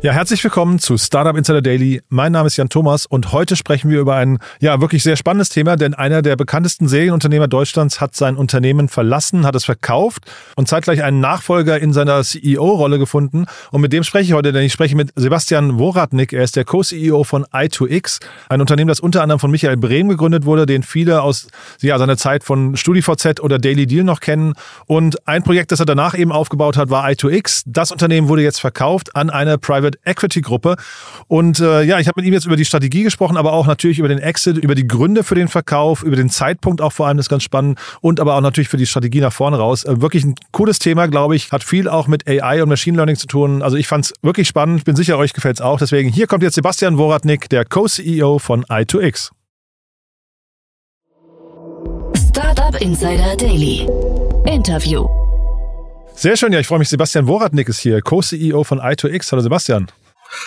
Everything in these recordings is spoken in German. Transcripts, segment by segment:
Ja, herzlich willkommen zu Startup Insider Daily. Mein Name ist Jan Thomas und heute sprechen wir über ein ja wirklich sehr spannendes Thema, denn einer der bekanntesten Serienunternehmer Deutschlands hat sein Unternehmen verlassen, hat es verkauft und zeitgleich einen Nachfolger in seiner CEO-Rolle gefunden. Und mit dem spreche ich heute, denn ich spreche mit Sebastian Woratnik. Er ist der Co-CEO von i2X, ein Unternehmen, das unter anderem von Michael Brehm gegründet wurde, den viele aus ja, seiner Zeit von StudiVZ oder Daily Deal noch kennen. Und ein Projekt, das er danach eben aufgebaut hat, war i2X. Das Unternehmen wurde jetzt verkauft an eine Private Private Equity Gruppe. Und äh, ja, ich habe mit ihm jetzt über die Strategie gesprochen, aber auch natürlich über den Exit, über die Gründe für den Verkauf, über den Zeitpunkt auch vor allem, das ist ganz spannend und aber auch natürlich für die Strategie nach vorne raus. Äh, wirklich ein cooles Thema, glaube ich. Hat viel auch mit AI und Machine Learning zu tun. Also ich fand es wirklich spannend. Bin sicher, euch gefällt es auch. Deswegen hier kommt jetzt Sebastian Woratnik, der Co-CEO von i2X. Startup Insider Daily. Interview. Sehr schön, ja, ich freue mich. Sebastian Woratnik ist hier, Co-CEO von i2X. Hallo Sebastian.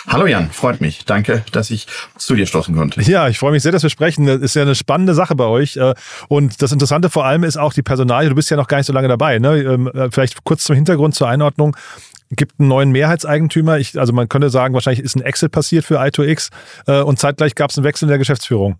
Hallo Jan, freut mich. Danke, dass ich zu dir stoßen konnte. Ja, ich freue mich sehr, dass wir sprechen. Das ist ja eine spannende Sache bei euch. Äh, und das Interessante vor allem ist auch die Personalie. Du bist ja noch gar nicht so lange dabei. Ne? Ähm, äh, vielleicht kurz zum Hintergrund, zur Einordnung. Gibt einen neuen Mehrheitseigentümer. Ich, also man könnte sagen, wahrscheinlich ist ein Exit passiert für i2X. Äh, und zeitgleich gab es einen Wechsel in der Geschäftsführung.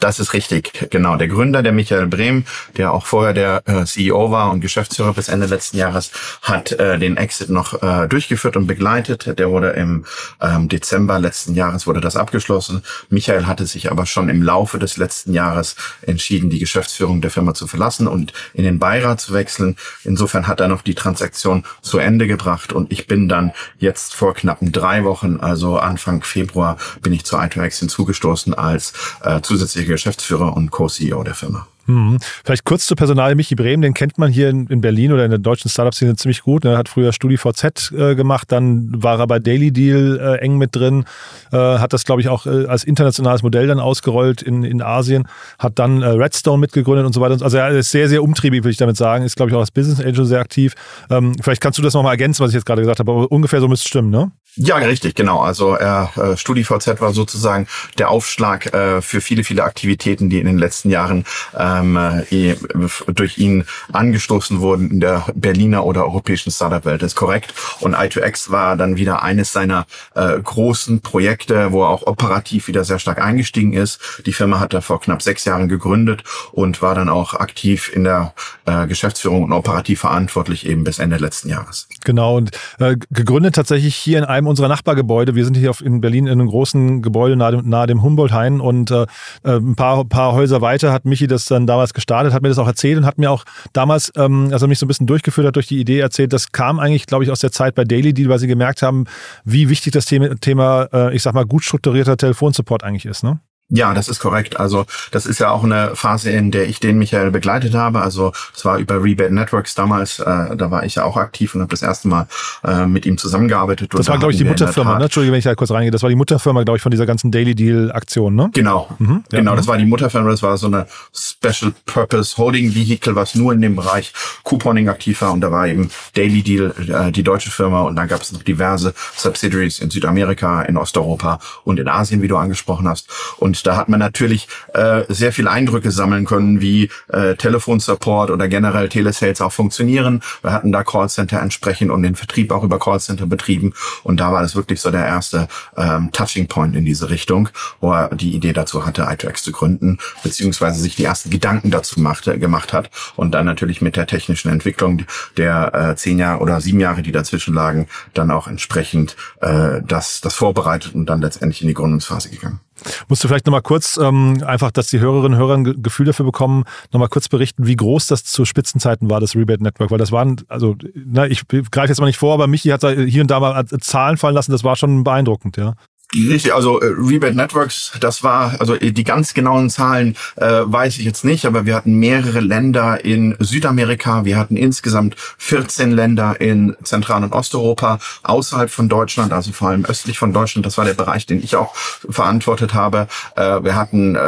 Das ist richtig, genau. Der Gründer, der Michael Brehm, der auch vorher der äh, CEO war und Geschäftsführer bis Ende letzten Jahres, hat äh, den Exit noch äh, durchgeführt und begleitet. Der wurde im ähm, Dezember letzten Jahres wurde das abgeschlossen. Michael hatte sich aber schon im Laufe des letzten Jahres entschieden, die Geschäftsführung der Firma zu verlassen und in den Beirat zu wechseln. Insofern hat er noch die Transaktion zu Ende gebracht und ich bin dann jetzt vor knappen drei Wochen, also Anfang Februar, bin ich zu i2X hinzugestoßen als äh, zusätzliche Geschäftsführer und Co-CEO der Firma. Mhm. Vielleicht kurz zu Personal. Michi Brehm, den kennt man hier in, in Berlin oder in der deutschen Startup-Szene ziemlich gut. Er hat früher StudiVZ äh, gemacht, dann war er bei Daily Deal äh, eng mit drin, äh, hat das, glaube ich, auch äh, als internationales Modell dann ausgerollt in, in Asien, hat dann äh, Redstone mitgegründet und so weiter. Also er ist sehr, sehr umtriebig, würde ich damit sagen. Ist, glaube ich, auch als Business Angel sehr aktiv. Ähm, vielleicht kannst du das nochmal ergänzen, was ich jetzt gerade gesagt habe, aber ungefähr so müsste es stimmen, ne? Ja, richtig, genau. Also äh, StudiVZ war sozusagen der Aufschlag äh, für viele, viele Aktivitäten, die in den letzten Jahren ähm, äh, durch ihn angestoßen wurden in der Berliner oder europäischen Startup-Welt. Ist korrekt. Und i2X war dann wieder eines seiner äh, großen Projekte, wo er auch operativ wieder sehr stark eingestiegen ist. Die Firma hat er vor knapp sechs Jahren gegründet und war dann auch aktiv in der äh, Geschäftsführung und operativ verantwortlich eben bis Ende letzten Jahres. Genau. Und äh, gegründet tatsächlich hier in einem einem unserer Nachbargebäude. Wir sind hier auf, in Berlin in einem großen Gebäude nahe dem, nahe dem Humboldt-Hain und äh, äh, ein paar, paar Häuser weiter hat Michi das dann damals gestartet, hat mir das auch erzählt und hat mir auch damals, ähm, als er mich so ein bisschen durchgeführt hat durch die Idee erzählt, das kam eigentlich, glaube ich, aus der Zeit bei Daily Deal, weil sie gemerkt haben, wie wichtig das Thema, Thema äh, ich sag mal, gut strukturierter Telefonsupport eigentlich ist. Ne? Ja, das ist korrekt. Also das ist ja auch eine Phase, in der ich den Michael begleitet habe. Also es war über Rebate Networks damals, äh, da war ich ja auch aktiv und habe das erste Mal äh, mit ihm zusammengearbeitet. Das war, glaube ich, die Mutterfirma, ne? Entschuldige, wenn ich da kurz reingehe. Das war die Mutterfirma, glaube ich, von dieser ganzen Daily Deal-Aktion, ne? Genau, mhm. ja. genau, das war die Mutterfirma, das war so eine Special Purpose Holding Vehicle, was nur in dem Bereich Couponing aktiv war und da war eben Daily Deal, äh, die deutsche Firma und dann gab es noch diverse Subsidiaries in Südamerika, in Osteuropa und in Asien, wie du angesprochen hast. Und da hat man natürlich äh, sehr viel Eindrücke sammeln können, wie äh, Telefonsupport oder generell Telesales auch funktionieren. Wir hatten da Callcenter entsprechend und den Vertrieb auch über Callcenter betrieben. Und da war das wirklich so der erste ähm, Touching Point in diese Richtung, wo er die Idee dazu hatte, i2X zu gründen, beziehungsweise sich die ersten Gedanken dazu machte, gemacht hat. Und dann natürlich mit der technischen Entwicklung der äh, zehn Jahre oder sieben Jahre, die dazwischen lagen, dann auch entsprechend äh, das, das vorbereitet und dann letztendlich in die Gründungsphase gegangen. Musst du vielleicht nochmal kurz, ähm, einfach, dass die Hörerinnen und Hörer ein Gefühl dafür bekommen, nochmal kurz berichten, wie groß das zu Spitzenzeiten war, das Rebate Network, weil das waren, also, na, ich greife jetzt mal nicht vor, aber Michi hat hier und da mal Zahlen fallen lassen, das war schon beeindruckend, ja. Richtig, also äh, Rebate Networks, das war, also äh, die ganz genauen Zahlen äh, weiß ich jetzt nicht, aber wir hatten mehrere Länder in Südamerika, wir hatten insgesamt 14 Länder in Zentral- und Osteuropa, außerhalb von Deutschland, also vor allem östlich von Deutschland, das war der Bereich, den ich auch verantwortet habe. Äh, wir hatten äh,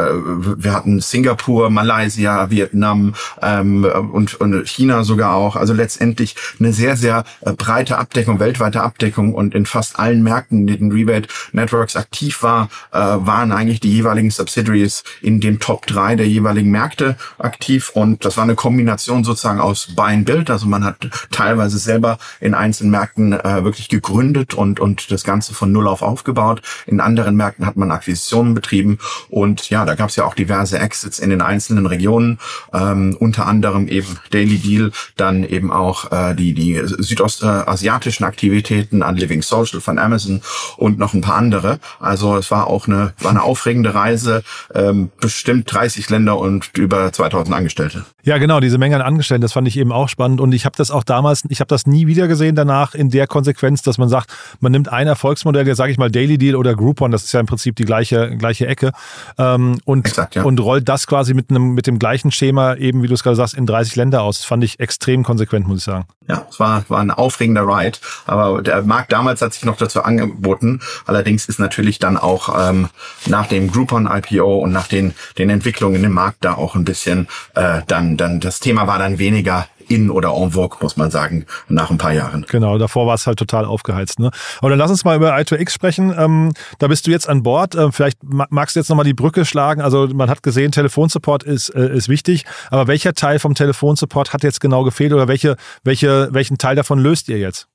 wir hatten Singapur, Malaysia, Vietnam ähm, und, und China sogar auch, also letztendlich eine sehr, sehr äh, breite Abdeckung, weltweite Abdeckung und in fast allen Märkten, die den Rebate Networks Networks aktiv war, äh, waren eigentlich die jeweiligen Subsidiaries in den Top 3 der jeweiligen Märkte aktiv und das war eine Kombination sozusagen aus Buy and Build, also man hat teilweise selber in einzelnen Märkten äh, wirklich gegründet und, und das Ganze von Null auf aufgebaut. In anderen Märkten hat man Akquisitionen betrieben und ja, da gab es ja auch diverse Exits in den einzelnen Regionen, ähm, unter anderem eben Daily Deal, dann eben auch äh, die, die südostasiatischen Aktivitäten an Living Social von Amazon und noch ein paar andere. Also es war auch eine, war eine aufregende Reise, ähm, bestimmt 30 Länder und über 2000 Angestellte. Ja, genau, diese Menge an Angestellten, das fand ich eben auch spannend und ich habe das auch damals, ich habe das nie wieder gesehen danach in der Konsequenz, dass man sagt, man nimmt ein Erfolgsmodell, der sage ich mal Daily Deal oder Groupon, das ist ja im Prinzip die gleiche gleiche Ecke ähm, und Exakt, ja. und rollt das quasi mit einem mit dem gleichen Schema eben, wie du es gerade sagst, in 30 Länder aus. Das fand ich extrem konsequent, muss ich sagen. Ja, es war war ein aufregender Ride, aber der Markt damals hat sich noch dazu angeboten. Allerdings ist natürlich dann auch ähm, nach dem Groupon IPO und nach den den Entwicklungen im Markt da auch ein bisschen äh, dann dann das Thema war dann weniger in oder en vogue, muss man sagen, nach ein paar Jahren. Genau, davor war es halt total aufgeheizt. Ne? Aber dann lass uns mal über i2X sprechen. Ähm, da bist du jetzt an Bord. Ähm, vielleicht magst du jetzt nochmal die Brücke schlagen. Also man hat gesehen, Telefonsupport ist, äh, ist wichtig. Aber welcher Teil vom Telefonsupport hat jetzt genau gefehlt oder welche, welche, welchen Teil davon löst ihr jetzt?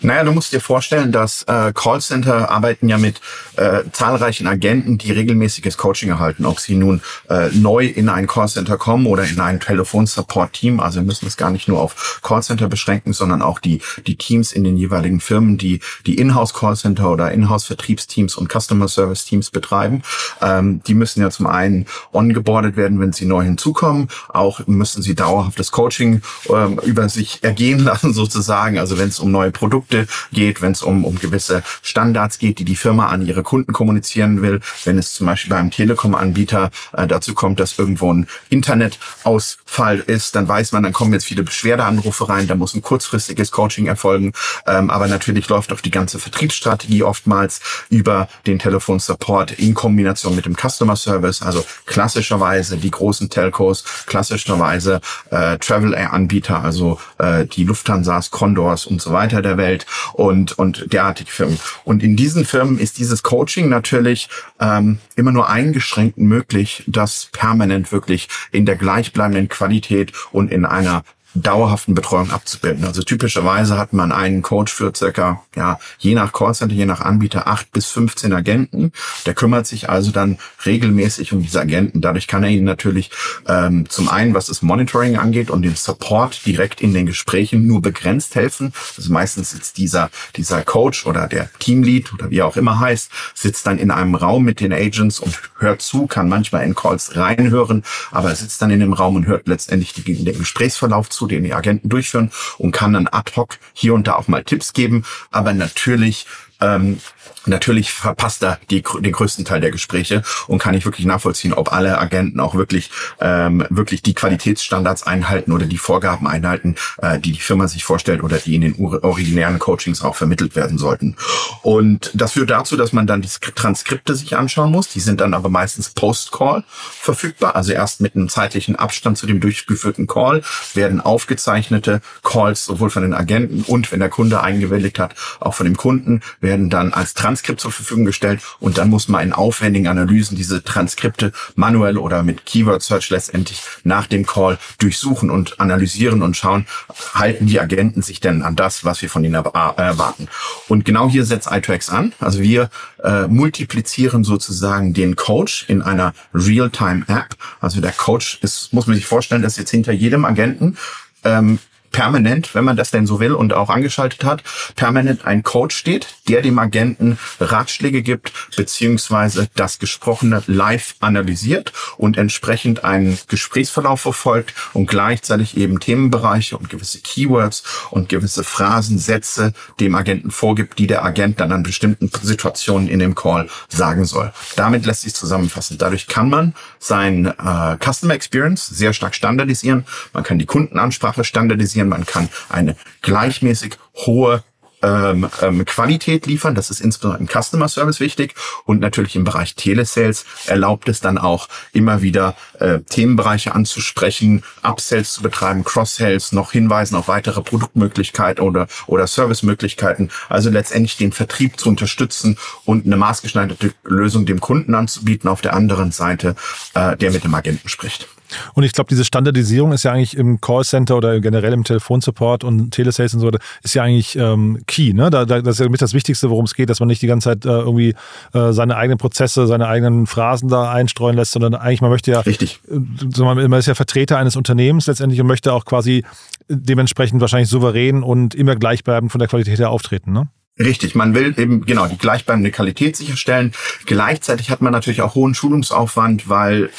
Naja, du musst dir vorstellen, dass äh, Callcenter arbeiten ja mit äh, zahlreichen Agenten, die regelmäßiges Coaching erhalten, ob sie nun äh, neu in ein Callcenter kommen oder in ein Telefonsupport-Team. Also wir müssen es gar nicht nur auf Callcenter beschränken, sondern auch die, die Teams in den jeweiligen Firmen, die die Inhouse-Callcenter oder Inhouse-Vertriebsteams und Customer-Service-Teams betreiben. Ähm, die müssen ja zum einen ongeboardet werden, wenn sie neu hinzukommen. Auch müssen sie dauerhaftes Coaching ähm, über sich ergehen lassen sozusagen. Also wenn es um neue Produkte geht, wenn es um, um gewisse Standards geht, die die Firma an ihre Kunden kommunizieren will, wenn es zum Beispiel beim Telekom-Anbieter äh, dazu kommt, dass irgendwo ein Internetausfall ist, dann weiß man, dann kommen jetzt viele Beschwerdeanrufe rein, da muss ein kurzfristiges Coaching erfolgen, ähm, aber natürlich läuft auch die ganze Vertriebsstrategie oftmals über den Telefonsupport in Kombination mit dem Customer Service, also klassischerweise die großen Telcos, klassischerweise äh, Travel-Air-Anbieter, also äh, die Lufthansas, Condors und so weiter der Welt und, und derartige Firmen. Und in diesen Firmen ist dieses Coaching natürlich ähm, immer nur eingeschränkt möglich, das permanent wirklich in der gleichbleibenden Qualität und in einer dauerhaften Betreuung abzubilden. Also typischerweise hat man einen Coach für circa, ja, je nach Callcenter, je nach Anbieter, acht bis 15 Agenten. Der kümmert sich also dann regelmäßig um diese Agenten. Dadurch kann er ihnen natürlich ähm, zum einen, was das Monitoring angeht und den Support direkt in den Gesprächen nur begrenzt helfen. Also meistens sitzt dieser, dieser Coach oder der Teamlead oder wie er auch immer heißt, sitzt dann in einem Raum mit den Agents und hört zu, kann manchmal in Calls reinhören, aber er sitzt dann in dem Raum und hört letztendlich den Gesprächsverlauf zu zu, den die Agenten durchführen und kann dann ad hoc hier und da auch mal Tipps geben. Aber natürlich ähm, Natürlich verpasst er die, den größten Teil der Gespräche und kann nicht wirklich nachvollziehen, ob alle Agenten auch wirklich ähm, wirklich die Qualitätsstandards einhalten oder die Vorgaben einhalten, äh, die die Firma sich vorstellt oder die in den originären Coachings auch vermittelt werden sollten. Und das führt dazu, dass man dann die Transkripte sich anschauen muss. Die sind dann aber meistens Post-Call verfügbar, also erst mit einem zeitlichen Abstand zu dem durchgeführten Call werden aufgezeichnete Calls sowohl von den Agenten und wenn der Kunde eingewilligt hat, auch von dem Kunden werden dann als Transkript zur Verfügung gestellt und dann muss man in aufwendigen Analysen diese Transkripte manuell oder mit Keyword Search letztendlich nach dem Call durchsuchen und analysieren und schauen, halten die Agenten sich denn an das, was wir von ihnen erwarten. Und genau hier setzt i2X an. Also wir äh, multiplizieren sozusagen den Coach in einer Real-Time-App. Also der Coach ist, muss man sich vorstellen, dass jetzt hinter jedem Agenten ähm, permanent, wenn man das denn so will und auch angeschaltet hat, permanent ein Coach steht, der dem Agenten Ratschläge gibt, beziehungsweise das Gesprochene live analysiert und entsprechend einen Gesprächsverlauf verfolgt und gleichzeitig eben Themenbereiche und gewisse Keywords und gewisse Phrasen, Sätze dem Agenten vorgibt, die der Agent dann an bestimmten Situationen in dem Call sagen soll. Damit lässt sich zusammenfassen. Dadurch kann man sein äh, Customer Experience sehr stark standardisieren. Man kann die Kundenansprache standardisieren. Man kann eine gleichmäßig hohe ähm, ähm, Qualität liefern. Das ist insbesondere im Customer Service wichtig. Und natürlich im Bereich Telesales erlaubt es dann auch immer wieder äh, Themenbereiche anzusprechen, Upsells zu betreiben, Cross-Sales, noch hinweisen auf weitere Produktmöglichkeiten oder, oder Servicemöglichkeiten. Also letztendlich den Vertrieb zu unterstützen und eine maßgeschneiderte Lösung dem Kunden anzubieten auf der anderen Seite, äh, der mit dem Agenten spricht. Und ich glaube, diese Standardisierung ist ja eigentlich im Callcenter oder generell im Telefonsupport und Telesales und so weiter, ist ja eigentlich ähm, key. Ne? Da, da, das ist ja mit das Wichtigste, worum es geht, dass man nicht die ganze Zeit äh, irgendwie äh, seine eigenen Prozesse, seine eigenen Phrasen da einstreuen lässt, sondern eigentlich, man möchte ja, Richtig. Äh, man ist ja Vertreter eines Unternehmens letztendlich und möchte auch quasi dementsprechend wahrscheinlich souverän und immer gleichbleibend von der Qualität her auftreten. Ne? Richtig, man will eben genau die gleichbleibende Qualität sicherstellen. Gleichzeitig hat man natürlich auch hohen Schulungsaufwand, weil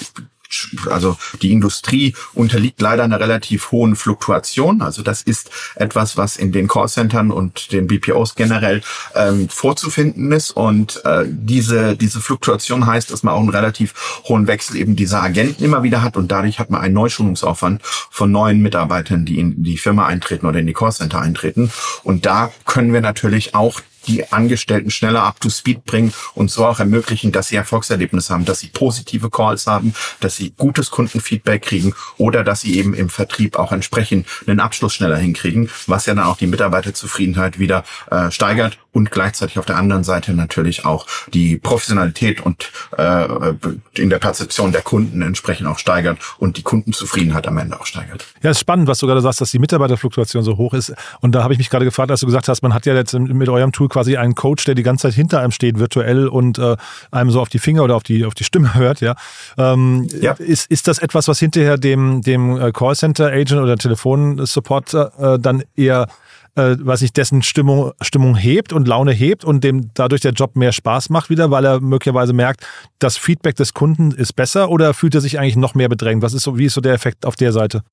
also die Industrie unterliegt leider einer relativ hohen Fluktuation. Also das ist etwas, was in den Callcentern und den BPOs generell ähm, vorzufinden ist. Und äh, diese, diese Fluktuation heißt, dass man auch einen relativ hohen Wechsel eben dieser Agenten immer wieder hat. Und dadurch hat man einen Neuschulungsaufwand von neuen Mitarbeitern, die in die Firma eintreten oder in die Callcenter eintreten. Und da können wir natürlich auch die Angestellten schneller up to speed bringen und so auch ermöglichen, dass sie Erfolgserlebnisse haben, dass sie positive Calls haben, dass sie gutes Kundenfeedback kriegen oder dass sie eben im Vertrieb auch entsprechend einen Abschluss schneller hinkriegen, was ja dann auch die Mitarbeiterzufriedenheit wieder äh, steigert und gleichzeitig auf der anderen Seite natürlich auch die Professionalität und äh, in der Perzeption der Kunden entsprechend auch steigert und die Kundenzufriedenheit am Ende auch steigert. Ja, ist spannend, was du gerade sagst, dass die Mitarbeiterfluktuation so hoch ist. Und da habe ich mich gerade gefragt, als du gesagt hast, man hat ja jetzt mit eurem Tool quasi einen Coach, der die ganze Zeit hinter einem steht, virtuell und äh, einem so auf die Finger oder auf die, auf die Stimme hört, ja. Ähm, ja. Ist, ist das etwas, was hinterher dem, dem äh, Callcenter-Agent oder Telefonsupport äh, dann eher äh, was sich dessen Stimmung, Stimmung hebt und Laune hebt und dem dadurch der Job mehr Spaß macht wieder, weil er möglicherweise merkt, das Feedback des Kunden ist besser oder fühlt er sich eigentlich noch mehr bedrängt? Was ist so, wie ist so der Effekt auf der Seite?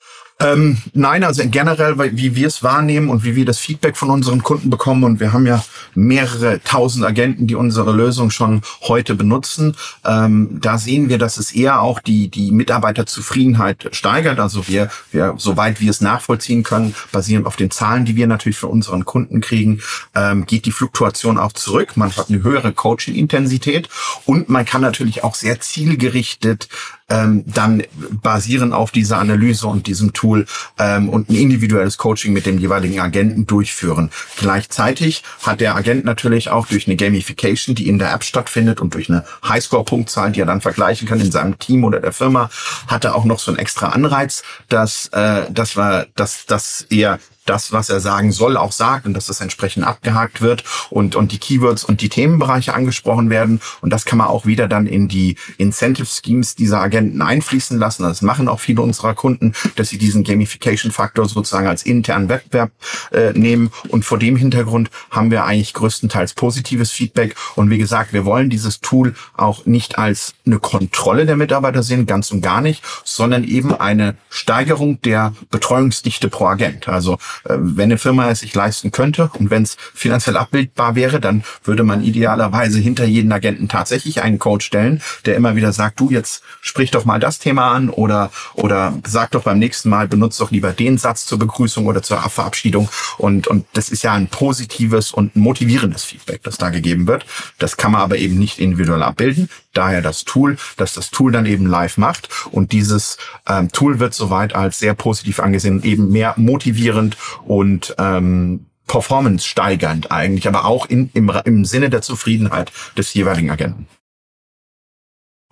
Ähm, nein, also generell, wie wir es wahrnehmen und wie wir das Feedback von unseren Kunden bekommen und wir haben ja mehrere tausend Agenten, die unsere Lösung schon heute benutzen. Ähm, da sehen wir, dass es eher auch die die Mitarbeiterzufriedenheit steigert. Also wir, wir soweit wir es nachvollziehen können, basierend auf den Zahlen, die wir natürlich für unseren Kunden kriegen, ähm, geht die Fluktuation auch zurück. Man hat eine höhere Coaching-Intensität und man kann natürlich auch sehr zielgerichtet ähm, dann basieren auf dieser Analyse und diesem Tool ähm, und ein individuelles Coaching mit dem jeweiligen Agenten durchführen. Gleichzeitig hat der Agent natürlich auch durch eine Gamification, die in der App stattfindet und durch eine Highscore-Punktzahl, die er dann vergleichen kann in seinem Team oder der Firma, hat er auch noch so einen extra Anreiz, dass, äh, dass, wir, dass, dass er das, was er sagen soll, auch sagt und dass das entsprechend abgehakt wird und, und die Keywords und die Themenbereiche angesprochen werden. Und das kann man auch wieder dann in die Incentive Schemes dieser Agenten einfließen lassen. Das machen auch viele unserer Kunden, dass sie diesen Gamification-Faktor sozusagen als internen Wettbewerb äh, nehmen. Und vor dem Hintergrund haben wir eigentlich größtenteils positives Feedback. Und wie gesagt, wir wollen dieses Tool auch nicht als eine Kontrolle der Mitarbeiter sehen, ganz und gar nicht, sondern eben eine Steigerung der Betreuungsdichte pro Agent. Also wenn eine Firma es sich leisten könnte und wenn es finanziell abbildbar wäre, dann würde man idealerweise hinter jeden Agenten tatsächlich einen Coach stellen, der immer wieder sagt, du jetzt sprich doch mal das Thema an oder oder sag doch beim nächsten Mal benutzt doch lieber den Satz zur Begrüßung oder zur Verabschiedung und und das ist ja ein positives und motivierendes Feedback, das da gegeben wird. Das kann man aber eben nicht individuell abbilden. Daher das Tool, dass das Tool dann eben live macht und dieses ähm, Tool wird soweit als sehr positiv angesehen, eben mehr motivierend und ähm, performance steigernd eigentlich, aber auch in, im, im Sinne der Zufriedenheit des jeweiligen Agenten.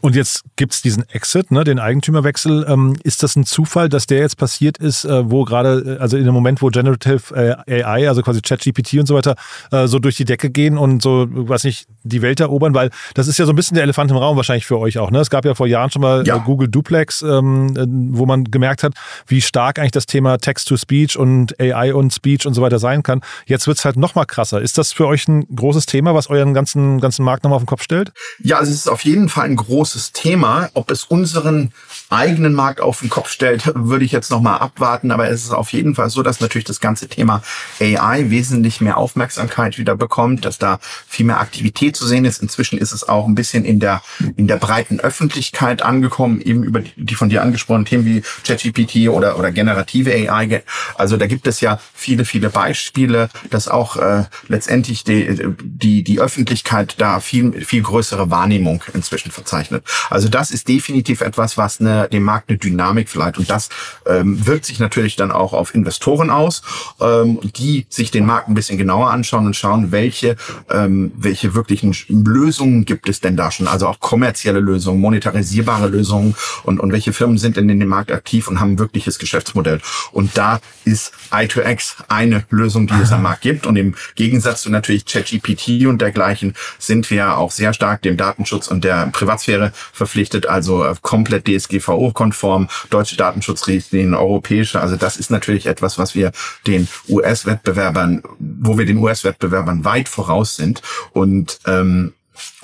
Und jetzt gibt's diesen Exit, ne, den Eigentümerwechsel. Ähm, ist das ein Zufall, dass der jetzt passiert ist, äh, wo gerade, äh, also in dem Moment, wo Generative äh, AI, also quasi ChatGPT und so weiter, äh, so durch die Decke gehen und so, weiß nicht, die Welt erobern? Weil das ist ja so ein bisschen der Elefant im Raum wahrscheinlich für euch auch. Ne? Es gab ja vor Jahren schon mal ja. Äh, Google Duplex, ähm, äh, wo man gemerkt hat, wie stark eigentlich das Thema Text-to-Speech und AI und Speech und so weiter sein kann. Jetzt wird's halt noch mal krasser. Ist das für euch ein großes Thema, was euren ganzen, ganzen Markt nochmal auf den Kopf stellt? Ja, es ist auf jeden Fall ein großes großes Thema. Ob es unseren eigenen Markt auf den Kopf stellt, würde ich jetzt nochmal abwarten. Aber es ist auf jeden Fall so, dass natürlich das ganze Thema AI wesentlich mehr Aufmerksamkeit wieder bekommt, dass da viel mehr Aktivität zu sehen ist. Inzwischen ist es auch ein bisschen in der, in der breiten Öffentlichkeit angekommen, eben über die, von dir angesprochenen Themen wie ChatGPT oder, oder generative AI. Also da gibt es ja viele, viele Beispiele, dass auch äh, letztendlich die, die, die Öffentlichkeit da viel, viel größere Wahrnehmung inzwischen verzeichnet. Also das ist definitiv etwas, was eine, dem Markt eine Dynamik verleiht. Und das ähm, wirkt sich natürlich dann auch auf Investoren aus, ähm, die sich den Markt ein bisschen genauer anschauen und schauen, welche, ähm, welche wirklichen Lösungen gibt es denn da schon. Also auch kommerzielle Lösungen, monetarisierbare Lösungen und, und welche Firmen sind denn in dem Markt aktiv und haben ein wirkliches Geschäftsmodell. Und da ist i2X eine Lösung, die es am Markt gibt. Und im Gegensatz zu natürlich ChatGPT und dergleichen sind wir auch sehr stark dem Datenschutz und der Privatsphäre verpflichtet, also äh, komplett DSGVO-konform, deutsche Datenschutzrichtlinien, europäische. Also das ist natürlich etwas, was wir den US-Wettbewerbern, wo wir den US-Wettbewerbern weit voraus sind. Und ähm,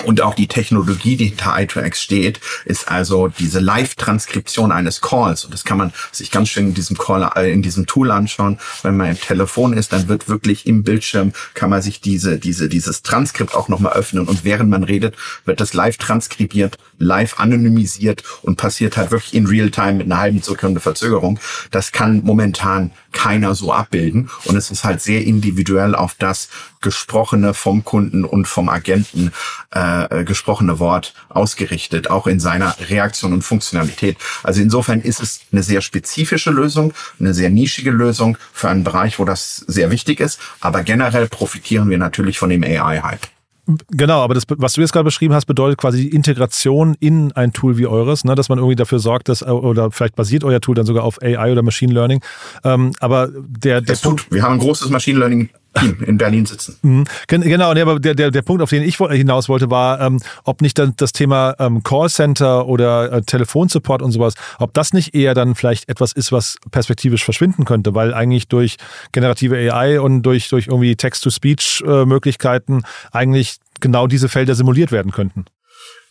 und auch die Technologie, die hinter i2X steht, ist also diese Live-Transkription eines Calls. Und das kann man sich ganz schön in diesem Call, äh, in diesem Tool anschauen. Wenn man im Telefon ist, dann wird wirklich im Bildschirm, kann man sich diese, diese, dieses Transkript auch nochmal öffnen. Und während man redet, wird das live transkribiert, live anonymisiert und passiert halt wirklich in Real-Time mit einer halben Sekunde Verzögerung. Das kann momentan keiner so abbilden. Und es ist halt sehr individuell auf das Gesprochene vom Kunden und vom Agenten äh, gesprochene Wort ausgerichtet, auch in seiner Reaktion und Funktionalität. Also insofern ist es eine sehr spezifische Lösung, eine sehr nischige Lösung für einen Bereich, wo das sehr wichtig ist. Aber generell profitieren wir natürlich von dem AI-Hype. Genau, aber das, was du jetzt gerade beschrieben hast, bedeutet quasi die Integration in ein Tool wie eures, ne, dass man irgendwie dafür sorgt, dass, oder vielleicht basiert euer Tool dann sogar auf AI oder Machine Learning. Ähm, aber der, der Punkt. Wir haben ein großes Machine Learning Team in Berlin sitzen. Mhm. Genau, aber der, der, der Punkt, auf den ich hinaus wollte, war, ähm, ob nicht dann das Thema ähm, Callcenter oder äh, Telefonsupport und sowas, ob das nicht eher dann vielleicht etwas ist, was perspektivisch verschwinden könnte, weil eigentlich durch generative AI und durch, durch irgendwie Text-to-Speech-Möglichkeiten äh, eigentlich genau diese Felder simuliert werden könnten.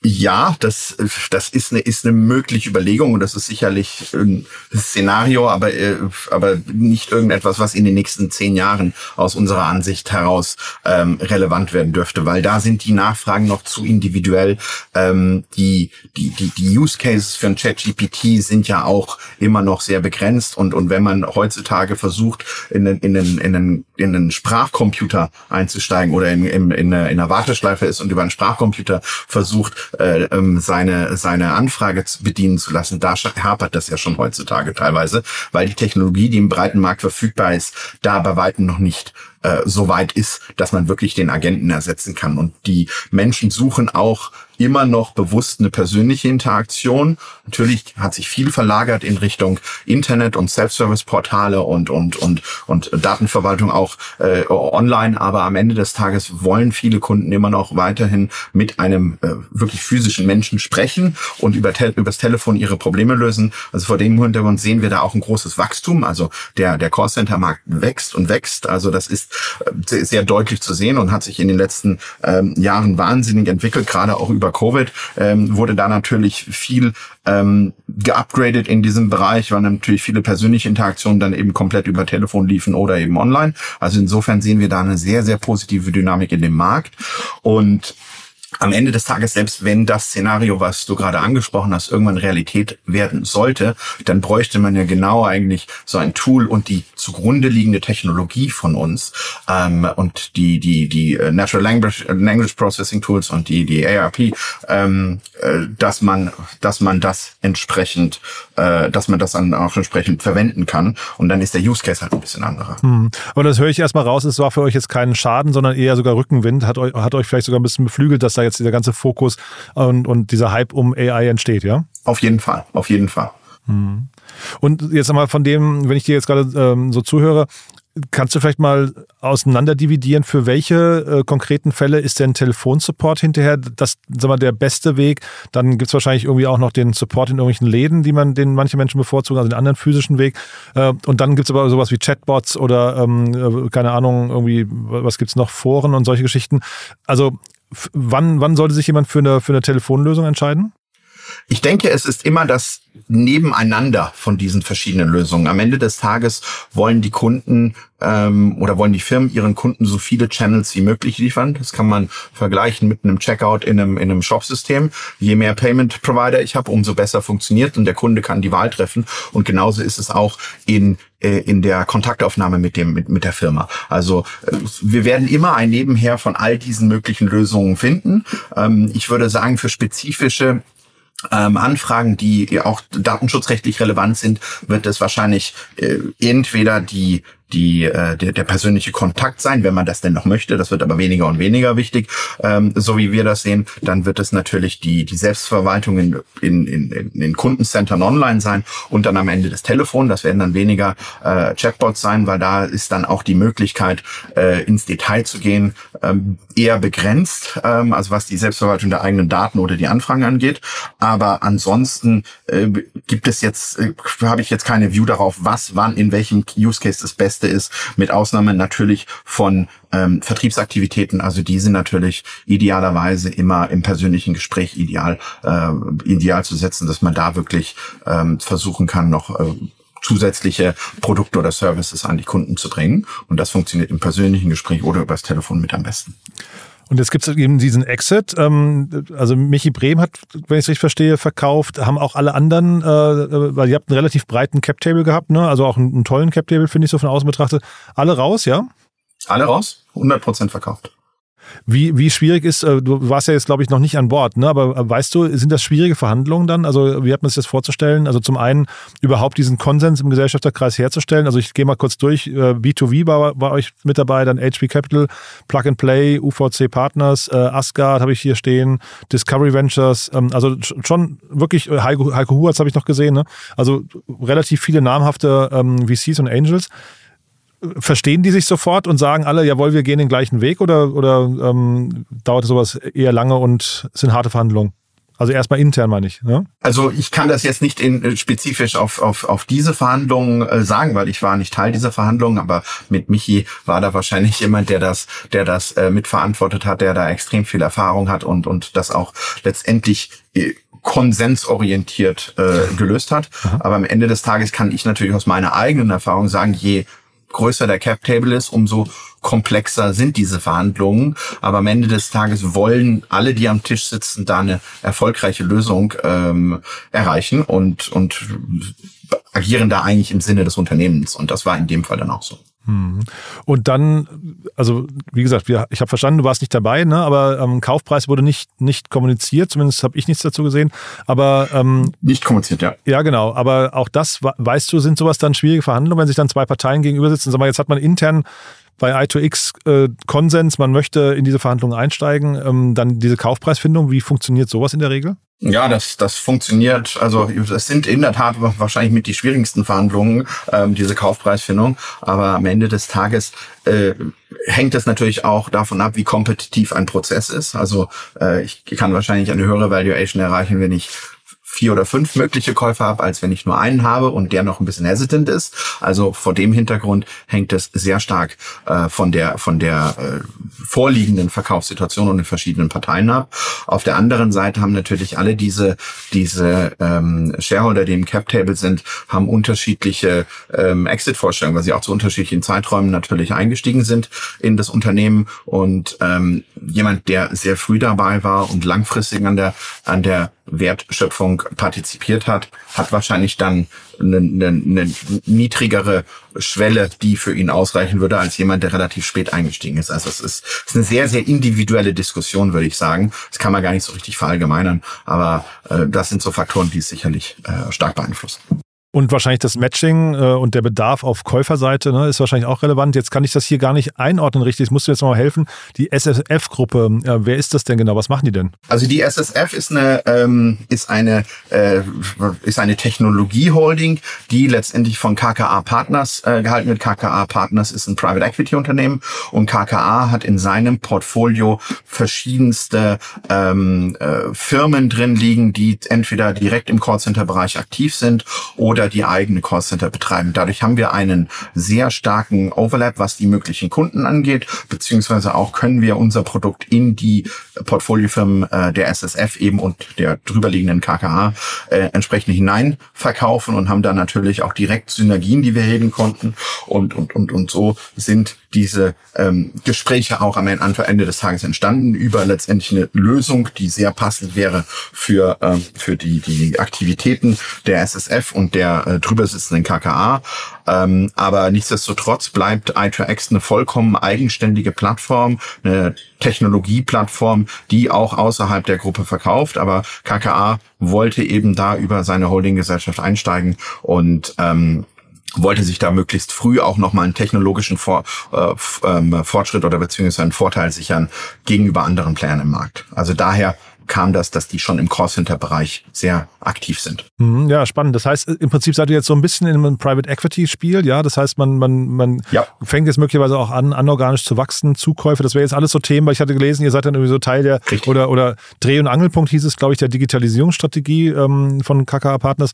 Ja, das, das ist eine, ist eine mögliche Überlegung und das ist sicherlich ein Szenario, aber, äh, aber nicht irgendetwas, was in den nächsten zehn Jahren aus unserer Ansicht heraus ähm, relevant werden dürfte, weil da sind die Nachfragen noch zu individuell. Ähm, die, die, die, die Use Cases für ein ChatGPT sind ja auch immer noch sehr begrenzt und, und wenn man heutzutage versucht, in einen, in einen, in einen, in einen Sprachcomputer einzusteigen oder in, in, in, eine, in einer Warteschleife ist und über einen Sprachcomputer versucht, äh, ähm, seine, seine Anfrage bedienen zu lassen, da hapert das ja schon heutzutage teilweise, weil die Technologie, die im breiten Markt verfügbar ist, da bei weitem noch nicht äh, so weit ist, dass man wirklich den Agenten ersetzen kann. Und die Menschen suchen auch immer noch bewusst eine persönliche Interaktion. Natürlich hat sich viel verlagert in Richtung Internet und Self-Service-Portale und, und, und, und Datenverwaltung auch äh, online. Aber am Ende des Tages wollen viele Kunden immer noch weiterhin mit einem äh, wirklich physischen Menschen sprechen und über te übers Telefon ihre Probleme lösen. Also vor dem Hintergrund sehen wir da auch ein großes Wachstum. Also der, der Callcenter-Markt wächst und wächst. Also das ist äh, sehr deutlich zu sehen und hat sich in den letzten ähm, Jahren wahnsinnig entwickelt, gerade auch über Covid ähm, wurde da natürlich viel ähm, geupgradet in diesem Bereich, weil natürlich viele persönliche Interaktionen dann eben komplett über Telefon liefen oder eben online. Also insofern sehen wir da eine sehr, sehr positive Dynamik in dem Markt. Und am Ende des Tages, selbst wenn das Szenario, was du gerade angesprochen hast, irgendwann Realität werden sollte, dann bräuchte man ja genau eigentlich so ein Tool und die zugrunde liegende Technologie von uns ähm, und die die die äh, Natural Language Language Processing Tools und die die ARP, ähm, äh, dass man dass man das entsprechend, äh, dass man das dann auch entsprechend verwenden kann und dann ist der Use Case halt ein bisschen anderer. Hm. Aber das höre ich erstmal raus. Es war für euch jetzt keinen Schaden, sondern eher sogar Rückenwind. Hat euch hat euch vielleicht sogar ein bisschen beflügelt, dass da jetzt dieser ganze Fokus und, und dieser Hype um AI entsteht, ja? Auf jeden Fall, auf jeden Fall. Hm. Und jetzt einmal von dem, wenn ich dir jetzt gerade ähm, so zuhöre, Kannst du vielleicht mal auseinanderdividieren, für welche äh, konkreten Fälle ist denn Telefonsupport hinterher das, sag mal, der beste Weg? Dann gibt es wahrscheinlich irgendwie auch noch den Support in irgendwelchen Läden, die man, den manche Menschen bevorzugen, also den anderen physischen Weg. Äh, und dann gibt es aber sowas wie Chatbots oder ähm, äh, keine Ahnung, irgendwie, was gibt es noch, Foren und solche Geschichten. Also wann, wann sollte sich jemand für eine, für eine Telefonlösung entscheiden? Ich denke, es ist immer das Nebeneinander von diesen verschiedenen Lösungen. Am Ende des Tages wollen die Kunden ähm, oder wollen die Firmen ihren Kunden so viele Channels wie möglich liefern. Das kann man vergleichen mit einem Checkout in einem, in einem Shop-System. Je mehr Payment Provider ich habe, umso besser funktioniert und der Kunde kann die Wahl treffen. Und genauso ist es auch in äh, in der Kontaktaufnahme mit dem mit, mit der Firma. Also äh, wir werden immer ein Nebenher von all diesen möglichen Lösungen finden. Ähm, ich würde sagen, für spezifische ähm, Anfragen, die auch datenschutzrechtlich relevant sind, wird es wahrscheinlich äh, entweder die die, äh, der, der persönliche Kontakt sein, wenn man das denn noch möchte. Das wird aber weniger und weniger wichtig, ähm, so wie wir das sehen. Dann wird es natürlich die, die Selbstverwaltung in, in, in, in Kundencentern online sein und dann am Ende das Telefon. Das werden dann weniger äh, Chatbots sein, weil da ist dann auch die Möglichkeit, äh, ins Detail zu gehen, ähm, eher begrenzt, ähm, also was die Selbstverwaltung der eigenen Daten oder die Anfragen angeht. Aber ansonsten äh, gibt es jetzt, äh, habe ich jetzt keine View darauf, was, wann, in welchem Use Case das Beste Beste ist, mit Ausnahme natürlich von ähm, Vertriebsaktivitäten. Also die sind natürlich idealerweise immer im persönlichen Gespräch ideal, äh, ideal zu setzen, dass man da wirklich ähm, versuchen kann, noch äh, zusätzliche Produkte oder Services an die Kunden zu bringen. Und das funktioniert im persönlichen Gespräch oder übers Telefon mit am besten. Und jetzt gibt es eben diesen Exit. Ähm, also Michi Brehm hat, wenn ich es richtig verstehe, verkauft. Haben auch alle anderen, äh, äh, weil ihr habt einen relativ breiten Cap-Table gehabt, ne? Also auch einen, einen tollen Cap-Table, finde ich so von außen betrachtet. Alle raus, ja? Alle raus, 100% verkauft. Wie, wie schwierig ist, äh, du warst ja jetzt, glaube ich, noch nicht an Bord, ne? aber äh, weißt du, sind das schwierige Verhandlungen dann? Also wie hat man sich das vorzustellen? Also zum einen überhaupt diesen Konsens im Gesellschafterkreis herzustellen. Also ich gehe mal kurz durch. B2V äh, war bei euch mit dabei, dann HP Capital, Plug and Play, UVC Partners, Asgard habe ich hier stehen, Discovery Ventures. Ähm, also schon wirklich, Heiko, Heiko Huatz habe ich noch gesehen. Ne? Also relativ viele namhafte ähm, VCs und Angels verstehen die sich sofort und sagen alle, jawohl, wir gehen den gleichen Weg oder, oder ähm, dauert sowas eher lange und sind harte Verhandlungen? Also erstmal intern meine ich. Ne? Also ich kann das jetzt nicht in, äh, spezifisch auf, auf, auf diese Verhandlungen äh, sagen, weil ich war nicht Teil dieser Verhandlungen, aber mit Michi war da wahrscheinlich jemand, der das, der das äh, mitverantwortet hat, der da extrem viel Erfahrung hat und, und das auch letztendlich äh, konsensorientiert äh, gelöst hat. Aha. Aber am Ende des Tages kann ich natürlich aus meiner eigenen Erfahrung sagen, je größer der Cap Table ist, umso komplexer sind diese Verhandlungen. Aber am Ende des Tages wollen alle, die am Tisch sitzen, da eine erfolgreiche Lösung ähm, erreichen und, und agieren da eigentlich im Sinne des Unternehmens. Und das war in dem Fall dann auch so. Mhm. Und dann, also wie gesagt, wir, ich habe verstanden, du warst nicht dabei, ne? aber ähm, Kaufpreis wurde nicht, nicht kommuniziert, zumindest habe ich nichts dazu gesehen. Aber ähm, nicht kommuniziert, ja. Ja, genau. Aber auch das, weißt du, sind sowas dann schwierige Verhandlungen, wenn sich dann zwei Parteien gegenüber sitzen. Sag mal, jetzt hat man intern bei I2X äh, Konsens, man möchte in diese Verhandlungen einsteigen, ähm, dann diese Kaufpreisfindung, wie funktioniert sowas in der Regel? Ja, das, das funktioniert. Also es sind in der Tat wahrscheinlich mit die schwierigsten Verhandlungen, ähm, diese Kaufpreisfindung. Aber am Ende des Tages äh, hängt es natürlich auch davon ab, wie kompetitiv ein Prozess ist. Also äh, ich kann wahrscheinlich eine höhere Valuation erreichen, wenn ich vier oder fünf mögliche Käufer habe, als wenn ich nur einen habe und der noch ein bisschen hesitant ist. Also vor dem Hintergrund hängt es sehr stark äh, von der von der äh, vorliegenden Verkaufssituation und den verschiedenen Parteien ab. Auf der anderen Seite haben natürlich alle diese diese ähm, Shareholder, die im Cap Table sind, haben unterschiedliche ähm, Exit-Vorstellungen, weil sie auch zu unterschiedlichen Zeiträumen natürlich eingestiegen sind in das Unternehmen und ähm, jemand, der sehr früh dabei war und langfristig an der an der Wertschöpfung partizipiert hat, hat wahrscheinlich dann eine, eine, eine niedrigere Schwelle, die für ihn ausreichen würde, als jemand, der relativ spät eingestiegen ist. Also es ist, es ist eine sehr, sehr individuelle Diskussion, würde ich sagen. Das kann man gar nicht so richtig verallgemeinern, aber äh, das sind so Faktoren, die es sicherlich äh, stark beeinflussen. Und wahrscheinlich das Matching äh, und der Bedarf auf Käuferseite ne, ist wahrscheinlich auch relevant. Jetzt kann ich das hier gar nicht einordnen richtig. Das musst du jetzt mal helfen. Die SSF-Gruppe, äh, wer ist das denn genau? Was machen die denn? Also die SSF ist eine ähm, ist eine äh, ist eine Technologie-Holding, die letztendlich von KKA Partners äh, gehalten wird. KKA Partners ist ein Private Equity Unternehmen und KKA hat in seinem Portfolio verschiedenste ähm, äh, Firmen drin liegen, die entweder direkt im Callcenter-Bereich aktiv sind oder oder die eigene Callcenter betreiben. Dadurch haben wir einen sehr starken Overlap, was die möglichen Kunden angeht, beziehungsweise auch können wir unser Produkt in die Portfoliofirmen äh, der SSF eben und der drüberliegenden KKA äh, entsprechend hinein verkaufen und haben da natürlich auch direkt Synergien, die wir heben konnten und und und und so sind diese ähm, Gespräche auch am Ende des Tages entstanden über letztendlich eine Lösung, die sehr passend wäre für, ähm, für die, die Aktivitäten der SSF und der äh, drüber sitzenden KKA. Ähm, aber nichtsdestotrotz bleibt i2X eine vollkommen eigenständige Plattform, eine Technologieplattform, die auch außerhalb der Gruppe verkauft. Aber KKA wollte eben da über seine Holdinggesellschaft einsteigen und ähm, wollte sich da möglichst früh auch nochmal einen technologischen Vor äh, ähm, Fortschritt oder beziehungsweise einen Vorteil sichern gegenüber anderen Playern im Markt. Also daher kam das, dass die schon im Callcenter-Bereich sehr aktiv sind. Mhm, ja, spannend. Das heißt, im Prinzip seid ihr jetzt so ein bisschen in einem Private Equity-Spiel, ja. Das heißt, man, man, man ja. fängt jetzt möglicherweise auch an, anorganisch zu wachsen, Zukäufe. Das wäre jetzt alles so Themen, weil ich hatte gelesen, ihr seid dann irgendwie so Teil der Richtig. oder, oder Dreh- und Angelpunkt hieß es, glaube ich, der Digitalisierungsstrategie ähm, von KKA Partners.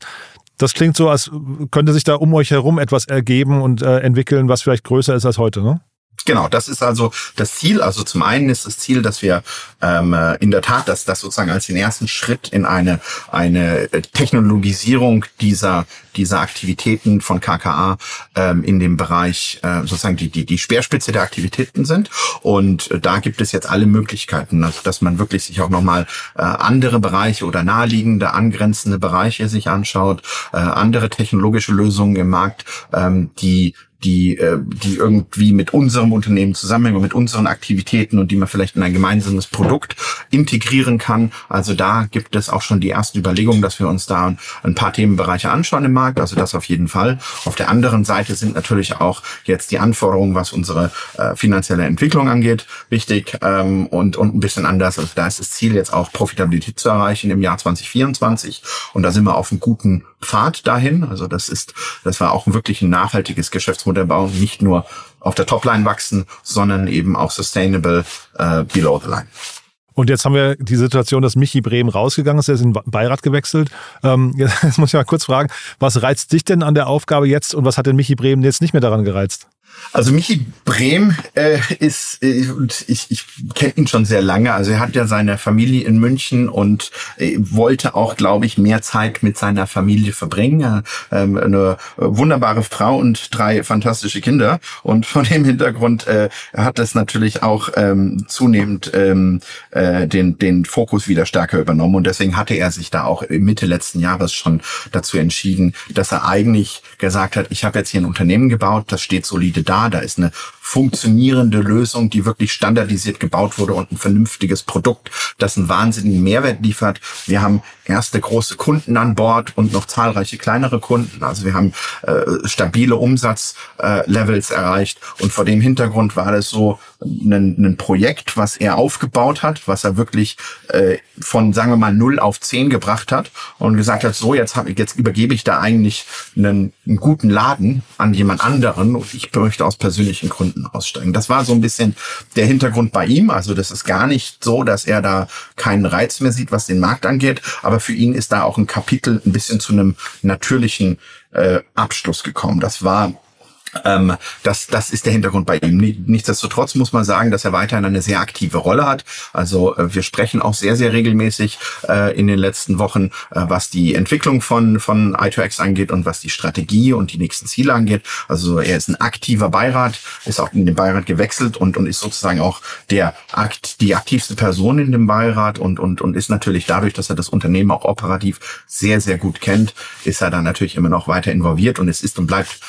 Das klingt so, als könnte sich da um euch herum etwas ergeben und äh, entwickeln, was vielleicht größer ist als heute, ne? Genau, das ist also das Ziel. Also zum einen ist das Ziel, dass wir ähm, in der Tat, dass das sozusagen als den ersten Schritt in eine eine Technologisierung dieser dieser Aktivitäten von KKA ähm, in dem Bereich äh, sozusagen die die die Speerspitze der Aktivitäten sind. Und äh, da gibt es jetzt alle Möglichkeiten, also dass man wirklich sich auch nochmal äh, andere Bereiche oder naheliegende angrenzende Bereiche sich anschaut, äh, andere technologische Lösungen im Markt, ähm, die die, äh, die irgendwie mit unserem Unternehmen zusammenhängen, mit unseren Aktivitäten und die man vielleicht in ein gemeinsames Produkt integrieren kann. Also da gibt es auch schon die ersten Überlegungen, dass wir uns da ein paar Themenbereiche anschauen im Markt. Also das auf jeden Fall. Auf der anderen Seite sind natürlich auch jetzt die Anforderungen, was unsere äh, finanzielle Entwicklung angeht, wichtig ähm, und, und ein bisschen anders. Also da ist das Ziel jetzt auch Profitabilität zu erreichen im Jahr 2024 und da sind wir auf einem guten Pfad dahin. Also das ist, das war auch wirklich ein nachhaltiges Geschäftsmodell bauen, nicht nur auf der Topline wachsen, sondern eben auch sustainable uh, below the line. Und jetzt haben wir die Situation, dass Michi Brehm rausgegangen ist, er ist in den Beirat gewechselt. Ähm, jetzt muss ich mal kurz fragen, was reizt dich denn an der Aufgabe jetzt und was hat denn Michi Brehm jetzt nicht mehr daran gereizt? Also Michi Brehm äh, ist, äh, ich, ich kenne ihn schon sehr lange. Also er hat ja seine Familie in München und äh, wollte auch, glaube ich, mehr Zeit mit seiner Familie verbringen. Ähm, eine wunderbare Frau und drei fantastische Kinder. Und von dem Hintergrund äh, hat es natürlich auch ähm, zunehmend ähm, äh, den, den Fokus wieder stärker übernommen. Und deswegen hatte er sich da auch Mitte letzten Jahres schon dazu entschieden, dass er eigentlich gesagt hat, ich habe jetzt hier ein Unternehmen gebaut, das steht solide da, da ist eine funktionierende Lösung, die wirklich standardisiert gebaut wurde und ein vernünftiges Produkt, das einen wahnsinnigen Mehrwert liefert. Wir haben erste große Kunden an Bord und noch zahlreiche kleinere Kunden. Also wir haben äh, stabile Umsatzlevels äh, erreicht und vor dem Hintergrund war das so ein, ein Projekt, was er aufgebaut hat, was er wirklich äh, von, sagen wir mal, null auf zehn gebracht hat und gesagt hat, so, jetzt, hab, jetzt übergebe ich da eigentlich einen, einen guten Laden an jemand anderen und ich möchte aus persönlichen Gründen aussteigen. Das war so ein bisschen der Hintergrund bei ihm. Also das ist gar nicht so, dass er da keinen Reiz mehr sieht, was den Markt angeht. Aber für ihn ist da auch ein Kapitel ein bisschen zu einem natürlichen äh, Abschluss gekommen. Das war ähm, das, das ist der Hintergrund bei ihm. Nichtsdestotrotz muss man sagen, dass er weiterhin eine sehr aktive Rolle hat. Also äh, wir sprechen auch sehr, sehr regelmäßig äh, in den letzten Wochen, äh, was die Entwicklung von, von i2X angeht und was die Strategie und die nächsten Ziele angeht. Also er ist ein aktiver Beirat, ist auch in den Beirat gewechselt und, und ist sozusagen auch der Akt, die aktivste Person in dem Beirat und, und, und ist natürlich dadurch, dass er das Unternehmen auch operativ sehr, sehr gut kennt, ist er dann natürlich immer noch weiter involviert und es ist und bleibt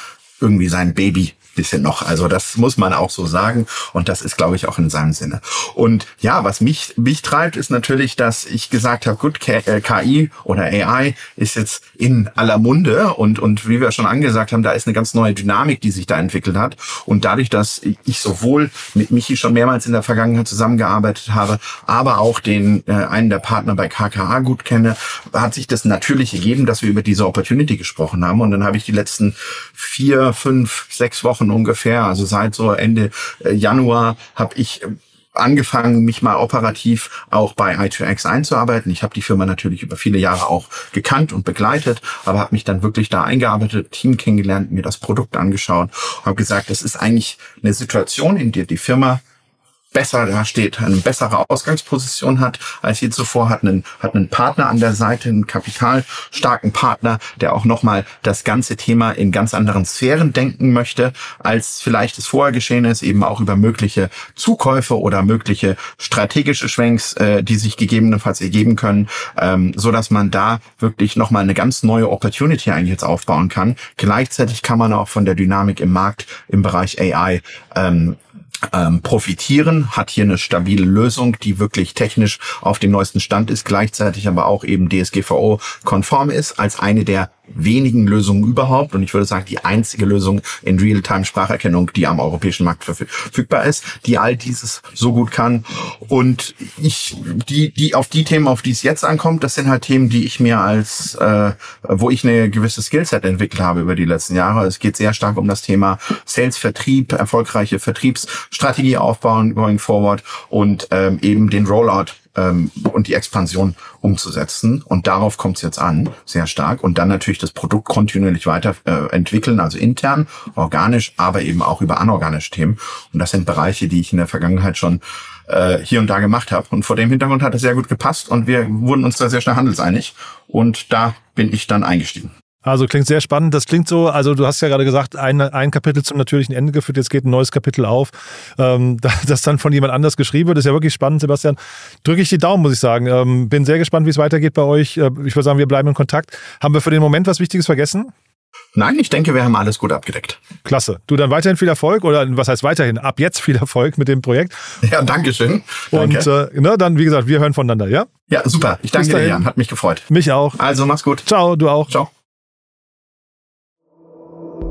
irgendwie sein Baby bisschen noch. Also das muss man auch so sagen und das ist, glaube ich, auch in seinem Sinne. Und ja, was mich, mich treibt, ist natürlich, dass ich gesagt habe, gut, KI äh, oder AI ist jetzt in aller Munde und, und wie wir schon angesagt haben, da ist eine ganz neue Dynamik, die sich da entwickelt hat. Und dadurch, dass ich sowohl mit Michi schon mehrmals in der Vergangenheit zusammengearbeitet habe, aber auch den äh, einen der Partner bei KKA gut kenne, hat sich das natürlich ergeben, dass wir über diese Opportunity gesprochen haben. Und dann habe ich die letzten vier, fünf, sechs Wochen ungefähr, also seit so Ende äh, Januar, habe ich angefangen, mich mal operativ auch bei i2X einzuarbeiten. Ich habe die Firma natürlich über viele Jahre auch gekannt und begleitet, aber habe mich dann wirklich da eingearbeitet, Team kennengelernt, mir das Produkt angeschaut, habe gesagt, das ist eigentlich eine Situation, in der die Firma besser dasteht, eine bessere Ausgangsposition hat als je zuvor, hat einen, hat einen Partner an der Seite, einen kapitalstarken Partner, der auch nochmal das ganze Thema in ganz anderen Sphären denken möchte, als vielleicht es vorher geschehen ist, eben auch über mögliche Zukäufe oder mögliche strategische Schwenks, äh, die sich gegebenenfalls ergeben können, ähm, so dass man da wirklich nochmal eine ganz neue Opportunity eigentlich jetzt aufbauen kann. Gleichzeitig kann man auch von der Dynamik im Markt im Bereich AI ähm, ähm, profitieren, hat hier eine stabile Lösung, die wirklich technisch auf dem neuesten Stand ist, gleichzeitig aber auch eben DSGVO-konform ist, als eine der wenigen Lösungen überhaupt und ich würde sagen die einzige Lösung in Real-Time-Spracherkennung, die am europäischen Markt verfügbar ist, die all dieses so gut kann. Und ich, die, die auf die Themen, auf die es jetzt ankommt, das sind halt Themen, die ich mir als, äh, wo ich eine gewisse Skillset entwickelt habe über die letzten Jahre. Es geht sehr stark um das Thema Sales, Vertrieb, erfolgreiche Vertriebsstrategie aufbauen, going forward und ähm, eben den Rollout ähm, und die Expansion umzusetzen. Und darauf kommt es jetzt an, sehr stark. Und dann natürlich das Produkt kontinuierlich weiterentwickeln, äh, also intern, organisch, aber eben auch über anorganische Themen. Und das sind Bereiche, die ich in der Vergangenheit schon äh, hier und da gemacht habe. Und vor dem Hintergrund hat es sehr gut gepasst und wir wurden uns da sehr schnell handelseinig. Und da bin ich dann eingestiegen. Also klingt sehr spannend. Das klingt so, also du hast ja gerade gesagt, ein, ein Kapitel zum natürlichen Ende geführt, jetzt geht ein neues Kapitel auf, ähm, das dann von jemand anders geschrieben wird. Ist ja wirklich spannend, Sebastian. Drücke ich die Daumen, muss ich sagen. Ähm, bin sehr gespannt, wie es weitergeht bei euch. Äh, ich würde sagen, wir bleiben in Kontakt. Haben wir für den Moment was Wichtiges vergessen? Nein, ich denke, wir haben alles gut abgedeckt. Klasse. Du dann weiterhin viel Erfolg oder was heißt weiterhin? Ab jetzt viel Erfolg mit dem Projekt. Ja, danke schön. Und äh, ne, dann, wie gesagt, wir hören voneinander, ja? Ja, super. Ich danke dir, Jan. Hat mich gefreut. Mich auch. Also, mach's gut. Ciao, du auch. Ciao.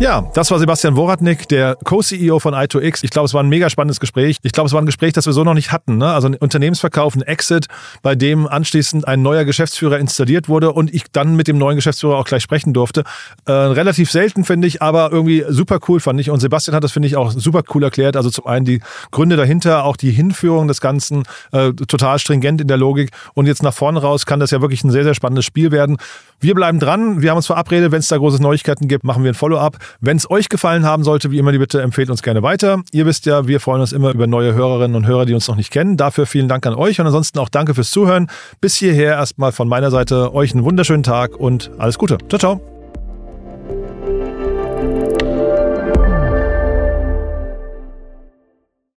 Ja, das war Sebastian Woratnik, der Co-CEO von i2X. Ich glaube, es war ein mega spannendes Gespräch. Ich glaube, es war ein Gespräch, das wir so noch nicht hatten. Ne? Also ein Unternehmensverkauf, ein Exit, bei dem anschließend ein neuer Geschäftsführer installiert wurde und ich dann mit dem neuen Geschäftsführer auch gleich sprechen durfte. Äh, relativ selten, finde ich, aber irgendwie super cool fand ich. Und Sebastian hat das, finde ich, auch super cool erklärt. Also zum einen die Gründe dahinter, auch die Hinführung des Ganzen, äh, total stringent in der Logik. Und jetzt nach vorne raus kann das ja wirklich ein sehr, sehr spannendes Spiel werden. Wir bleiben dran. Wir haben uns verabredet. Wenn es da große Neuigkeiten gibt, machen wir ein Follow-up. Wenn es euch gefallen haben sollte, wie immer die Bitte, empfehlt uns gerne weiter. Ihr wisst ja, wir freuen uns immer über neue Hörerinnen und Hörer, die uns noch nicht kennen. Dafür vielen Dank an euch und ansonsten auch danke fürs Zuhören. Bis hierher erstmal von meiner Seite euch einen wunderschönen Tag und alles Gute. Ciao, ciao.